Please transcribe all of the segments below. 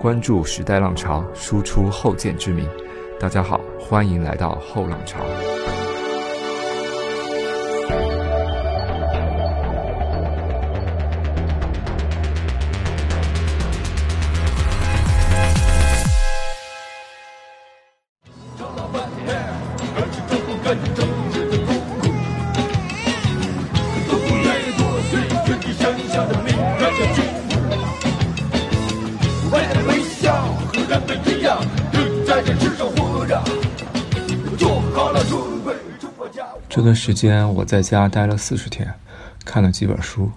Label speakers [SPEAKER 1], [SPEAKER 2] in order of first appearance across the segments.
[SPEAKER 1] 关注时代浪潮，输出后见之明。大家好，欢迎来到后浪潮。时间我在家待了四十天，看了几本书，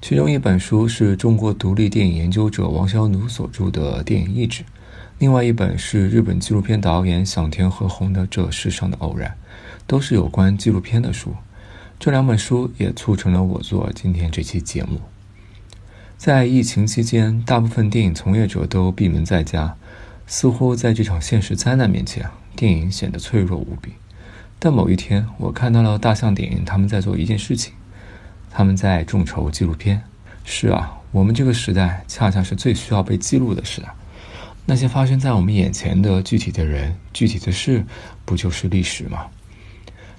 [SPEAKER 1] 其中一本书是中国独立电影研究者王小努所著的《电影意志》，另外一本是日本纪录片导演响田和宏的《这世上的偶然》，都是有关纪录片的书。这两本书也促成了我做今天这期节目。在疫情期间，大部分电影从业者都闭门在家，似乎在这场现实灾难面前，电影显得脆弱无比。但某一天，我看到了大象电影，他们在做一件事情，他们在众筹纪录片。是啊，我们这个时代恰恰是最需要被记录的时代。那些发生在我们眼前的具体的人、具体的事，不就是历史吗？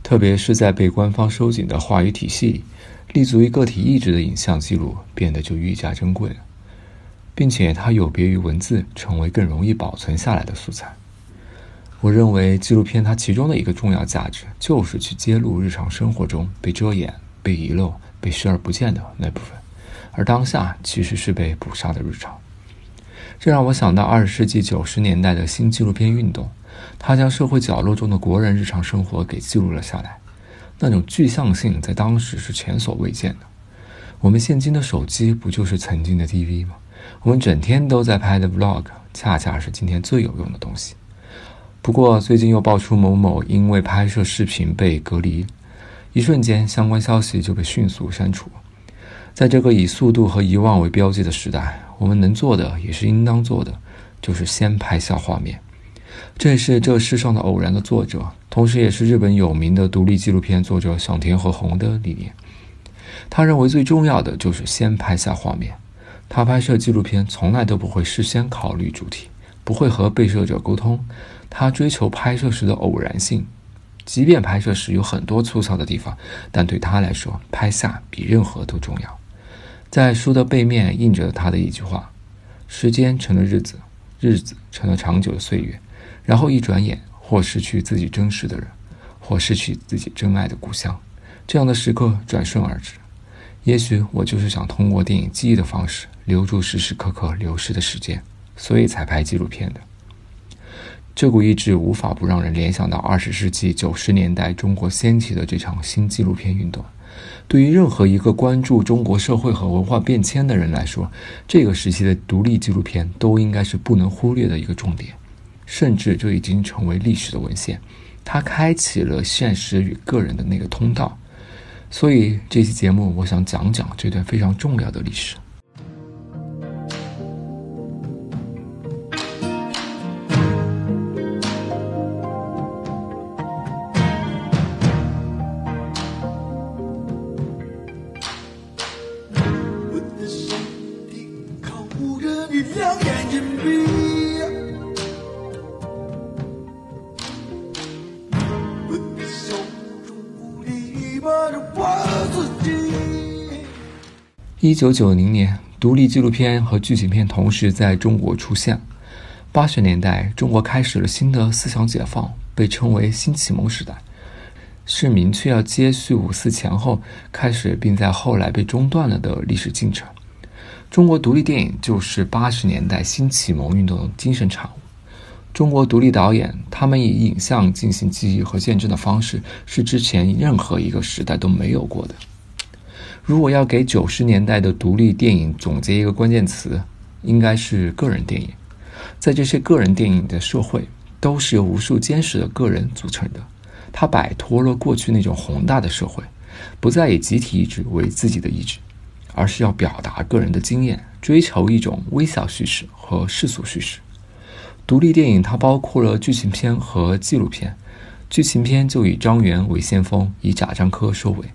[SPEAKER 1] 特别是在被官方收紧的话语体系里，立足于个体意志的影像记录变得就愈加珍贵了，并且它有别于文字，成为更容易保存下来的素材。我认为纪录片它其中的一个重要价值，就是去揭露日常生活中被遮掩、被遗漏、被视而不见的那部分，而当下其实是被捕杀的日常。这让我想到二十世纪九十年代的新纪录片运动，它将社会角落中的国人日常生活给记录了下来，那种具象性在当时是前所未见的。我们现今的手机不就是曾经的 TV 吗？我们整天都在拍的 Vlog，恰恰是今天最有用的东西。不过，最近又爆出某某因为拍摄视频被隔离，一瞬间相关消息就被迅速删除。在这个以速度和遗忘为标记的时代，我们能做的也是应当做的，就是先拍下画面。这也是这世上的偶然的作者，同时也是日本有名的独立纪录片作者小田和宏的理念。他认为最重要的就是先拍下画面。他拍摄纪录片从来都不会事先考虑主题，不会和被摄者沟通。他追求拍摄时的偶然性，即便拍摄时有很多粗糙的地方，但对他来说，拍下比任何都重要。在书的背面印着他的一句话：“时间成了日子，日子成了长久的岁月，然后一转眼，或失去自己真实的人，或失去自己真爱的故乡。这样的时刻转瞬而至。也许我就是想通过电影记忆的方式，留住时时刻刻流逝的时间，所以才拍纪录片的。”这股意志无法不让人联想到二十世纪九十年代中国掀起的这场新纪录片运动。对于任何一个关注中国社会和文化变迁的人来说，这个时期的独立纪录片都应该是不能忽略的一个重点，甚至这已经成为历史的文献。它开启了现实与个人的那个通道。所以这期节目，我想讲讲这段非常重要的历史。一九九零年，独立纪录片和剧情片同时在中国出现。八十年代，中国开始了新的思想解放，被称为新启蒙时代，是明确要接续五四前后开始并在后来被中断了的历史进程。中国独立电影就是八十年代新启蒙运动的精神产物。中国独立导演，他们以影像进行记忆和见证的方式，是之前任何一个时代都没有过的。如果要给九十年代的独立电影总结一个关键词，应该是个人电影。在这些个人电影的社会，都是由无数坚实的个人组成的。它摆脱了过去那种宏大的社会，不再以集体意志为自己的意志，而是要表达个人的经验，追求一种微小叙事和世俗叙事。独立电影它包括了剧情片和纪录片。剧情片就以张元为先锋，以贾樟柯收尾。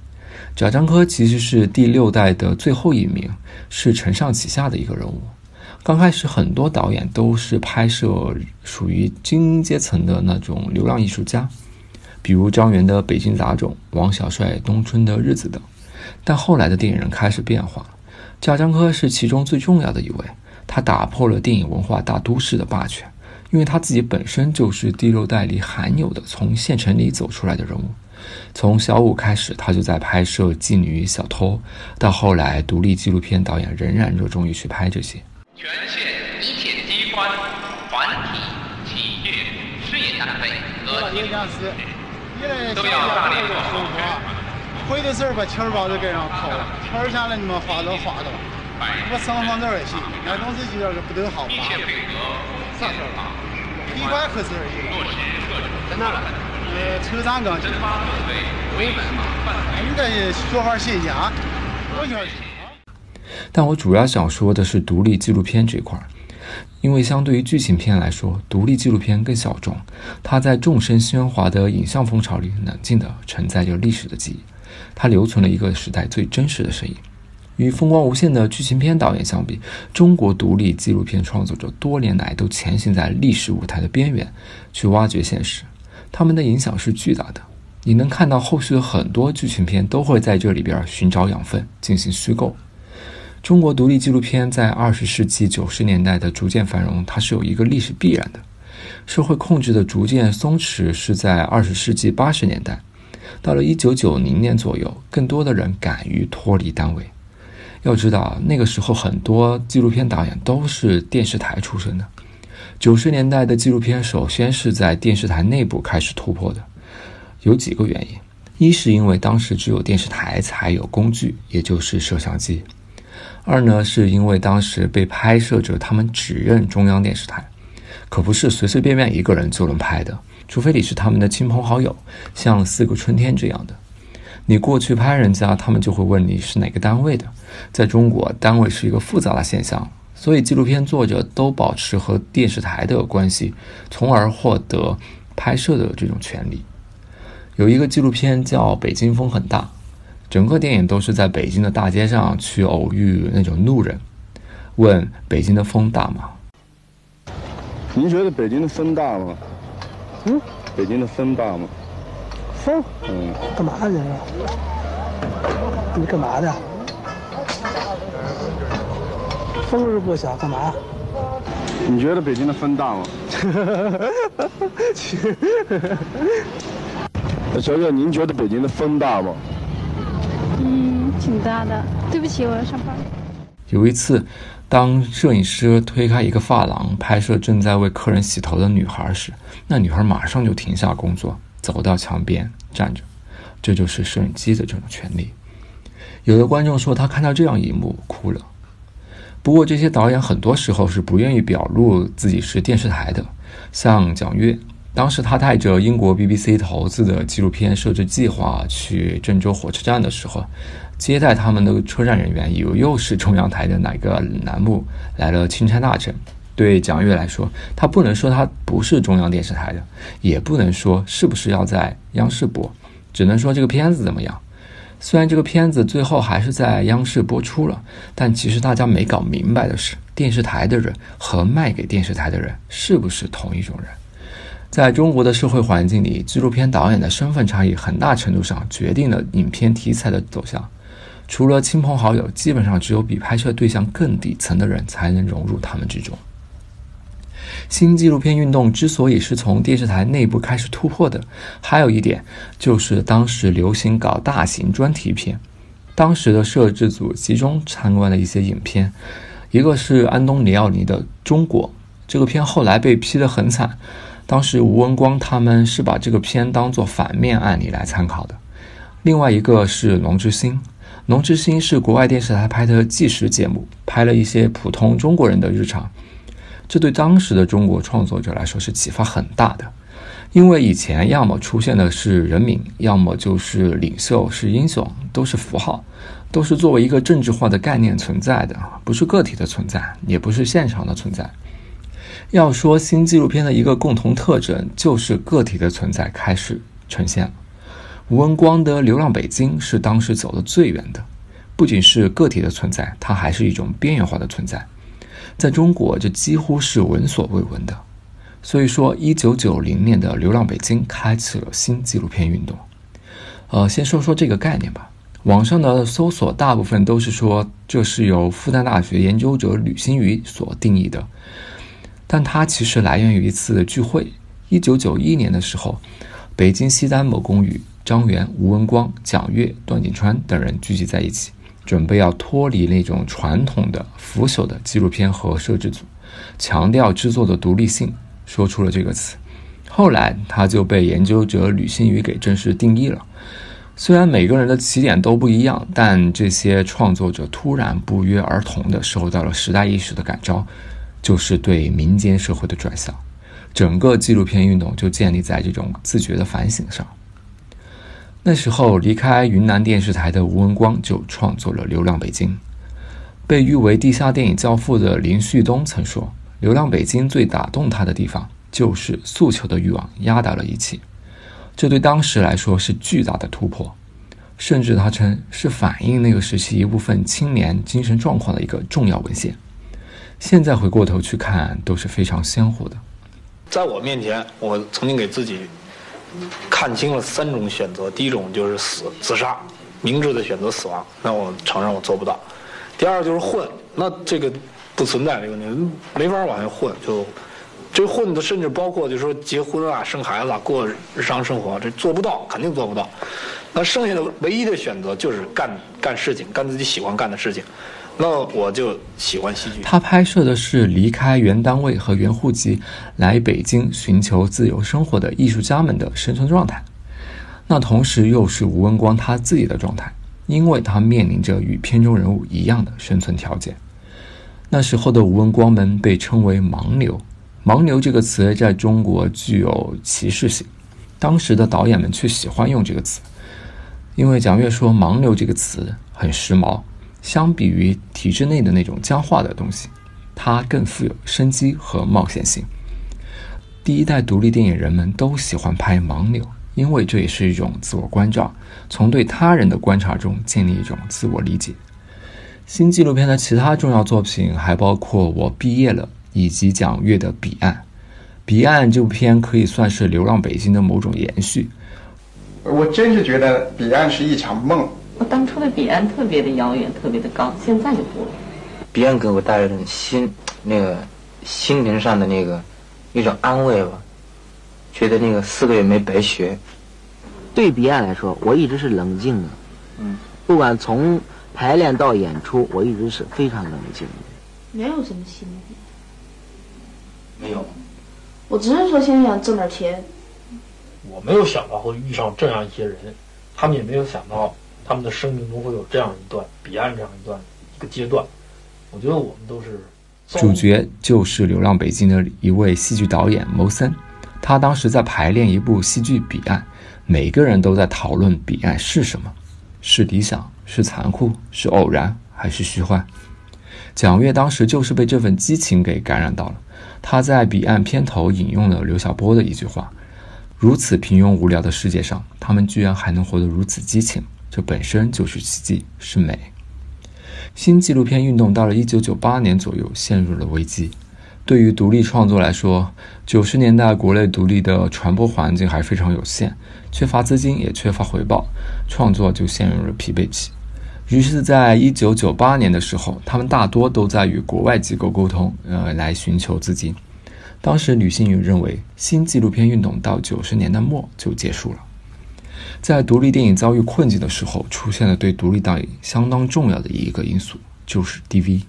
[SPEAKER 1] 贾樟柯其实是第六代的最后一名，是承上启下的一个人物。刚开始很多导演都是拍摄属于精英阶层的那种流浪艺术家，比如张元的《北京杂种》，王小帅《冬春的日子》等。但后来的电影人开始变化，贾樟柯是其中最重要的一位。他打破了电影文化大都市的霸权，因为他自己本身就是第六代里罕有的从县城里走出来的人物。从小五开始，他就在拍摄《妓女》《小偷》，到后来独立纪录片导演，仍然热衷于去拍这些。全县一切机关、团体、企业、事业单位和经公司都要大力生活。回的时候把钱包都给人扣了，钱下来你们花都花了。我生活这儿也行，那东西就要是不得好。一切配合，啥事儿啊？一块可是而已。在哪？呃，车站岗。真发作对，为门嘛。应该学法写家，我学。但我主要想说的是独立纪录片这块儿，因为相对于剧情片来说，独立纪录片更小众，它在众声喧哗的影像风潮里，冷静地承载着历史的记忆，它留存了一个时代最真实的声音。与风光无限的剧情片导演相比，中国独立纪录片创作者多年来都前行在历史舞台的边缘，去挖掘现实。他们的影响是巨大的。你能看到后续的很多剧情片都会在这里边寻找养分，进行虚构。中国独立纪录片在二十世纪九十年代的逐渐繁荣，它是有一个历史必然的。社会控制的逐渐松弛是在二十世纪八十年代，到了一九九零年左右，更多的人敢于脱离单位。要知道，那个时候很多纪录片导演都是电视台出身的。九十年代的纪录片首先是在电视台内部开始突破的，有几个原因：一是因为当时只有电视台才有工具，也就是摄像机；二呢是因为当时被拍摄者他们只认中央电视台，可不是随随便便一个人就能拍的，除非你是他们的亲朋好友，像《四个春天》这样的。你过去拍人家，他们就会问你是哪个单位的。在中国，单位是一个复杂的现象，所以纪录片作者都保持和电视台的关系，从而获得拍摄的这种权利。有一个纪录片叫《北京风很大》，整个电影都是在北京的大街上去偶遇那种路人，问北京的风大吗？
[SPEAKER 2] 您觉得北京的风大吗？嗯，北京的风大吗？
[SPEAKER 3] 风，嗯，干嘛呢？你干嘛的？风是不小，干嘛？
[SPEAKER 2] 你觉得北京的风大吗？小姐，您觉得北京的风大吗？
[SPEAKER 4] 嗯，挺大的。对不起，我要上班。
[SPEAKER 1] 有一次，当摄影师推开一个发廊，拍摄正在为客人洗头的女孩时，那女孩马上就停下工作。走到墙边站着，这就是摄影机的这种权利。有的观众说他看到这样一幕哭了。不过这些导演很多时候是不愿意表露自己是电视台的。像蒋越，当时他带着英国 BBC 投资的纪录片摄制计划去郑州火车站的时候，接待他们的车站人员以为又是中央台的哪个栏目来了钦差大臣。对蒋越来说，他不能说他不是中央电视台的，也不能说是不是要在央视播，只能说这个片子怎么样。虽然这个片子最后还是在央视播出了，但其实大家没搞明白的是，电视台的人和卖给电视台的人是不是同一种人。在中国的社会环境里，纪录片导演的身份差异很大程度上决定了影片题材的走向。除了亲朋好友，基本上只有比拍摄对象更底层的人才能融入他们之中。新纪录片运动之所以是从电视台内部开始突破的，还有一点就是当时流行搞大型专题片。当时的摄制组集中参观了一些影片，一个是安东尼奥尼的《中国》，这个片后来被批得很惨。当时吴文光他们是把这个片当做反面案例来参考的。另外一个是《龙之心》，《龙之心》是国外电视台拍的纪实节目，拍了一些普通中国人的日常。这对当时的中国创作者来说是启发很大的，因为以前要么出现的是人民，要么就是领袖是英雄，都是符号，都是作为一个政治化的概念存在的，不是个体的存在，也不是现场的存在。要说新纪录片的一个共同特征，就是个体的存在开始呈现。吴文光的《流浪北京》是当时走的最远的，不仅是个体的存在，它还是一种边缘化的存在。在中国这几乎是闻所未闻的。所以说，一九九零年的《流浪北京》开启了新纪录片运动。呃，先说说这个概念吧。网上的搜索大部分都是说这是由复旦大学研究者吕新宇所定义的，但它其实来源于一次聚会。一九九一年的时候，北京西单某公寓，张元、吴文光、蒋越、段锦川等人聚集在一起，准备要脱离那种传统的腐朽的纪录片和摄制组，强调制作的独立性。说出了这个词，后来他就被研究者吕新宇给正式定义了。虽然每个人的起点都不一样，但这些创作者突然不约而同地受到了时代意识的感召，就是对民间社会的转向。整个纪录片运动就建立在这种自觉的反省上。那时候离开云南电视台的吴文光就创作了《流浪北京》，被誉为地下电影教父的林旭东曾说。《流浪北京》最打动他的地方，就是诉求的欲望压倒了一切。这对当时来说是巨大的突破，甚至他称是反映那个时期一部分青年精神状况的一个重要文献。现在回过头去看，都是非常鲜活的。
[SPEAKER 5] 在我面前，我曾经给自己看清了三种选择：第一种就是死自杀，明智的选择死亡，那我承认我做不到；第二就是混，那这个。不存在这个问题，没法往下混。就这混的，甚至包括就是说结婚啊、生孩子、啊、过日常生活，这做不到，肯定做不到。那剩下的唯一的选择就是干干事情，干自己喜欢干的事情。那我就喜欢戏剧。
[SPEAKER 1] 他拍摄的是离开原单位和原户籍来北京寻求自由生活的艺术家们的生存状态。那同时又是吴文光他自己的状态，因为他面临着与片中人物一样的生存条件。那时候的吴文光们被称为“盲流”，“盲流”这个词在中国具有歧视性。当时的导演们却喜欢用这个词，因为蒋越说“盲流”这个词很时髦，相比于体制内的那种僵化的东西，它更富有生机和冒险性。第一代独立电影人们都喜欢拍盲流，因为这也是一种自我关照，从对他人的观察中建立一种自我理解。新纪录片的其他重要作品还包括《我毕业了》以及蒋越的《彼岸》。《彼岸》这部片可以算是《流浪北京》的某种延续。
[SPEAKER 6] 我真是觉得《彼岸》是一场梦。
[SPEAKER 7] 我当初的《彼岸》特别的遥远，特别的高，现在就不了。
[SPEAKER 8] 《彼岸》给我带来的心，那个心灵上的那个一种安慰吧，觉得那个四个月没白学。对《彼岸》来说，我一直是冷静的。嗯，不管从。排练到演出，我一直是非常冷静的。
[SPEAKER 9] 没有什么心理。
[SPEAKER 8] 没有。
[SPEAKER 9] 我只是说现在想挣点钱。
[SPEAKER 10] 我没有想到会遇上这样一些人，他们也没有想到他们的生命中会有这样一段彼岸这样一段一个阶段。我觉得我们都是。
[SPEAKER 1] 主角就是《流浪北京》的一位戏剧导演牟森，他当时在排练一部戏剧《彼岸》，每个人都在讨论彼岸是什么，是理想。是残酷，是偶然，还是虚幻？蒋越当时就是被这份激情给感染到了。他在《彼岸》片头引用了刘晓波的一句话：“如此平庸无聊的世界上，他们居然还能活得如此激情，这本身就是奇迹，是美。”新纪录片运动到了1998年左右陷入了危机。对于独立创作来说，九十年代国内独立的传播环境还非常有限，缺乏资金，也缺乏回报，创作就陷入了疲惫期。于是，在一九九八年的时候，他们大多都在与国外机构沟通，呃，来寻求资金。当时，吕新宇认为，新纪录片运动到九十年代末就结束了。在独立电影遭遇困境的时候，出现了对独立导演相当重要的一个因素，就是 DV。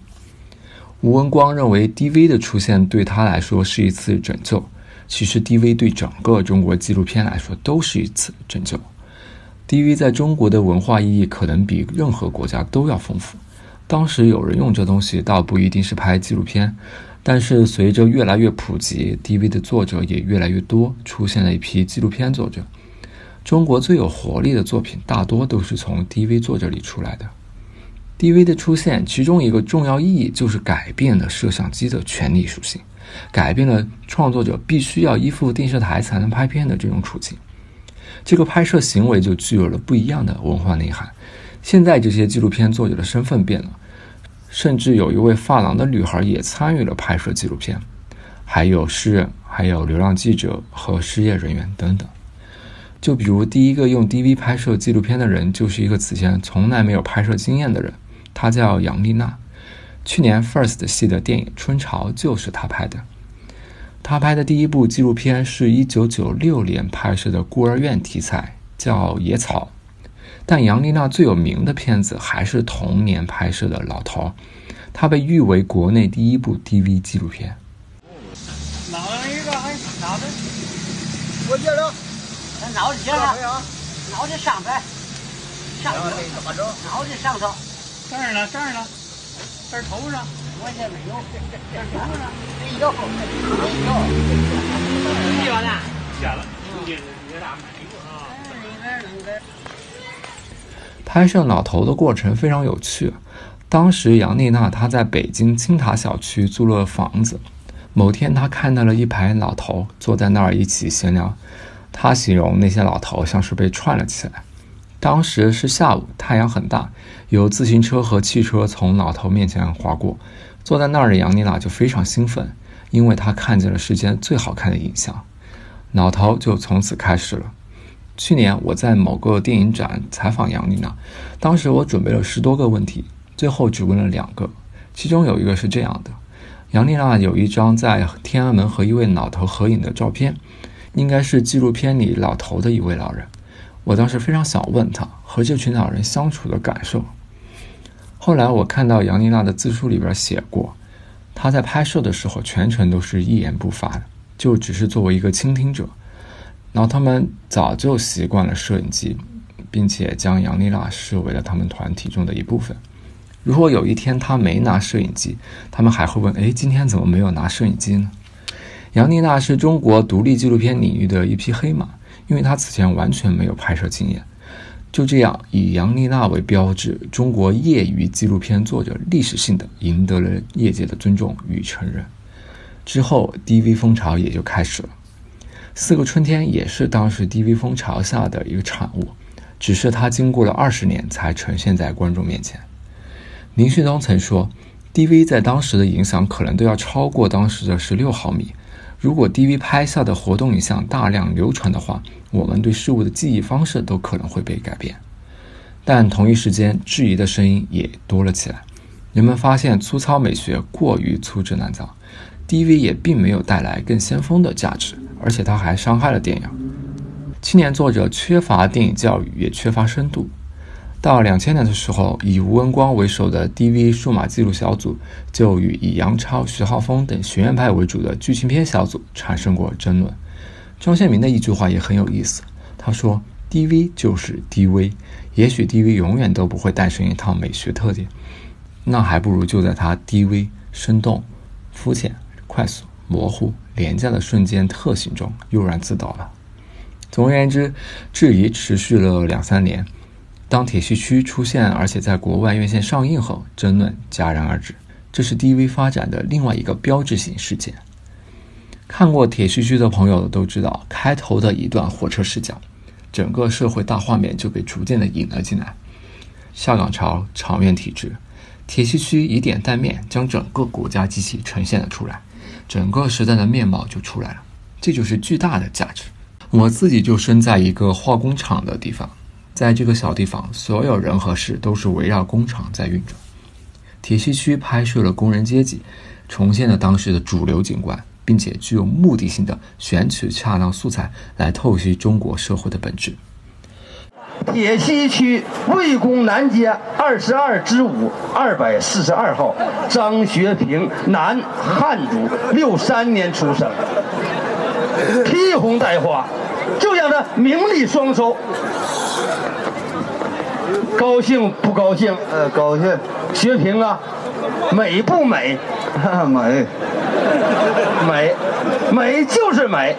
[SPEAKER 1] 吴文光认为，DV 的出现对他来说是一次拯救。其实，DV 对整个中国纪录片来说都是一次拯救。DV 在中国的文化意义可能比任何国家都要丰富。当时有人用这东西，倒不一定是拍纪录片，但是随着越来越普及，DV 的作者也越来越多，出现了一批纪录片作者。中国最有活力的作品，大多都是从 DV 作者里出来的。DV 的出现，其中一个重要意义就是改变了摄像机的权利属性，改变了创作者必须要依附电视台才能拍片的这种处境。这个拍摄行为就具有了不一样的文化内涵。现在这些纪录片作者的身份变了，甚至有一位发廊的女孩也参与了拍摄纪录片，还有诗人、还有流浪记者和失业人员等等。就比如第一个用 DV 拍摄纪录片的人，就是一个此前从来没有拍摄经验的人，他叫杨丽娜。去年 First 系的电影《春潮》就是他拍的。他拍的第一部纪录片是一九九六年拍摄的孤儿院题材，叫《野草》。但杨丽娜最有名的片子还是同年拍摄的《老头》，它被誉为国内第一部 DV 纪录片。
[SPEAKER 11] 拿一个，还拿着，我接着。脑子接上，脑袋上边，上头怎么着？脑袋上头，这儿呢，这儿呢，这儿头上，我这没有，这儿头上没有，没有，接完了，接了，接了，接大没有啊？里边能个。
[SPEAKER 1] 拍摄老头的过程非常有趣。当时杨丽娜她在北京青塔小区租了房子，某天她看到了一排老头坐在那儿一起闲聊。他形容那些老头像是被串了起来。当时是下午，太阳很大，有自行车和汽车从老头面前划过。坐在那儿的杨妮娜就非常兴奋，因为她看见了世间最好看的影像。老头就从此开始了。去年我在某个电影展采访杨丽娜，当时我准备了十多个问题，最后只问了两个。其中有一个是这样的：杨丽娜有一张在天安门和一位老头合影的照片。应该是纪录片里老头的一位老人，我当时非常想问他和这群老人相处的感受。后来我看到杨丽娜的自述里边写过，她在拍摄的时候全程都是一言不发的，就只是作为一个倾听者。然后他们早就习惯了摄影机，并且将杨丽娜视为了他们团体中的一部分。如果有一天她没拿摄影机，他们还会问：“哎，今天怎么没有拿摄影机呢？”杨丽娜是中国独立纪录片领域的一匹黑马，因为她此前完全没有拍摄经验。就这样，以杨丽娜为标志，中国业余纪录片作者历史性的赢得了业界的尊重与承认。之后，DV 风潮也就开始了。四个春天也是当时 DV 风潮下的一个产物，只是它经过了二十年才呈现在观众面前。林旭东曾说，DV 在当时的影响可能都要超过当时的十六毫米。如果 DV 拍下的活动影像大量流传的话，我们对事物的记忆方式都可能会被改变。但同一时间，质疑的声音也多了起来。人们发现粗糙美学过于粗制滥造，DV 也并没有带来更先锋的价值，而且它还伤害了电影。青年作者缺乏电影教育，也缺乏深度。到两千年的时候，以吴文光为首的 DV 数码记录小组就与以杨超、徐浩峰等学院派为主的剧情片小组产生过争论。张献民的一句话也很有意思，他说：“DV 就是 DV，也许 DV 永远都不会诞生一套美学特点，那还不如就在它 DV 生动、肤浅、快速、模糊、廉价的瞬间特性中悠然自得了。”总而言之，质疑持续了两三年。当《铁西区》出现，而且在国外院线上映后，争论戛然而止。这是 DV 发展的另外一个标志性事件。看过《铁西区》的朋友都知道，开头的一段火车视角，整个社会大画面就被逐渐的引了进来。下岗潮、场院体制，铁西区以点带面，将整个国家机器呈现了出来，整个时代的面貌就出来了。这就是巨大的价值。我自己就生在一个化工厂的地方。在这个小地方，所有人和事都是围绕工厂在运转。铁西区拍摄了工人阶级，重现了当时的主流景观，并且具有目的性的选取恰当素材来透析中国社会的本质。
[SPEAKER 12] 铁西区魏公南街二十二之五二百四十二号，张学平，男，汉族，六三年出生，披红戴花，就让他名利双收。高兴不高兴？
[SPEAKER 2] 呃，高兴。
[SPEAKER 12] 学平啊，美不美？
[SPEAKER 2] 美，
[SPEAKER 12] 美，美就是美，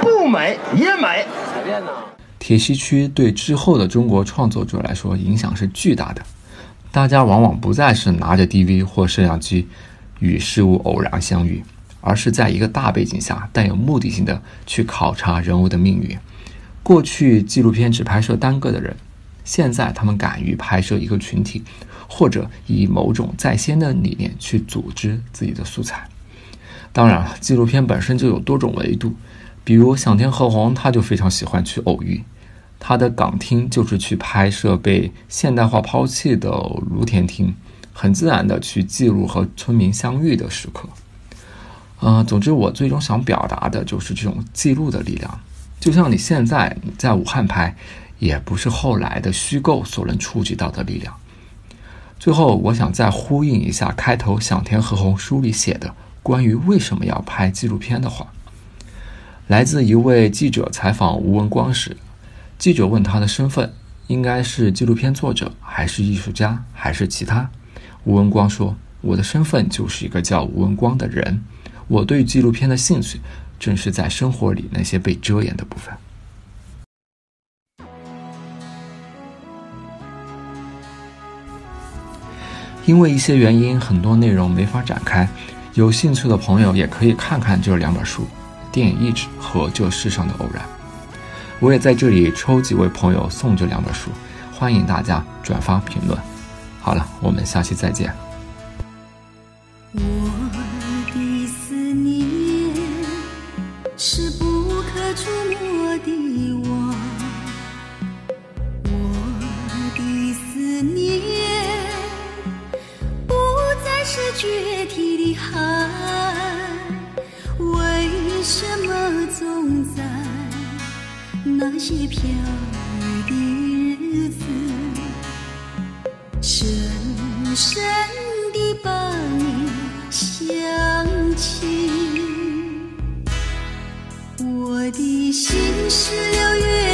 [SPEAKER 12] 不美也美。
[SPEAKER 1] 铁西区对之后的中国创作者来说影响是巨大的。大家往往不再是拿着 DV 或摄像机与事物偶然相遇，而是在一个大背景下带有目的性的去考察人物的命运。过去纪录片只拍摄单个的人。现在他们敢于拍摄一个群体，或者以某种在先的理念去组织自己的素材。当然了，纪录片本身就有多种维度，比如响天和宏他就非常喜欢去偶遇，他的港厅就是去拍摄被现代化抛弃的芦田厅，很自然的去记录和村民相遇的时刻。呃，总之我最终想表达的就是这种记录的力量，就像你现在在武汉拍。也不是后来的虚构所能触及到的力量。最后，我想再呼应一下开头响田和宏书里写的关于为什么要拍纪录片的话。来自一位记者采访吴文光时，记者问他的身份应该是纪录片作者，还是艺术家，还是其他？吴文光说：“我的身份就是一个叫吴文光的人。我对纪录片的兴趣，正是在生活里那些被遮掩的部分。”因为一些原因，很多内容没法展开。有兴趣的朋友也可以看看这两本书，《电影意志》和《这世上的偶然》。我也在这里抽几位朋友送这两本书，欢迎大家转发评论。好了，我们下期再见。
[SPEAKER 13] 堤的海，为什么总在那些飘雨的日子，深深地把你想起。我的心是六月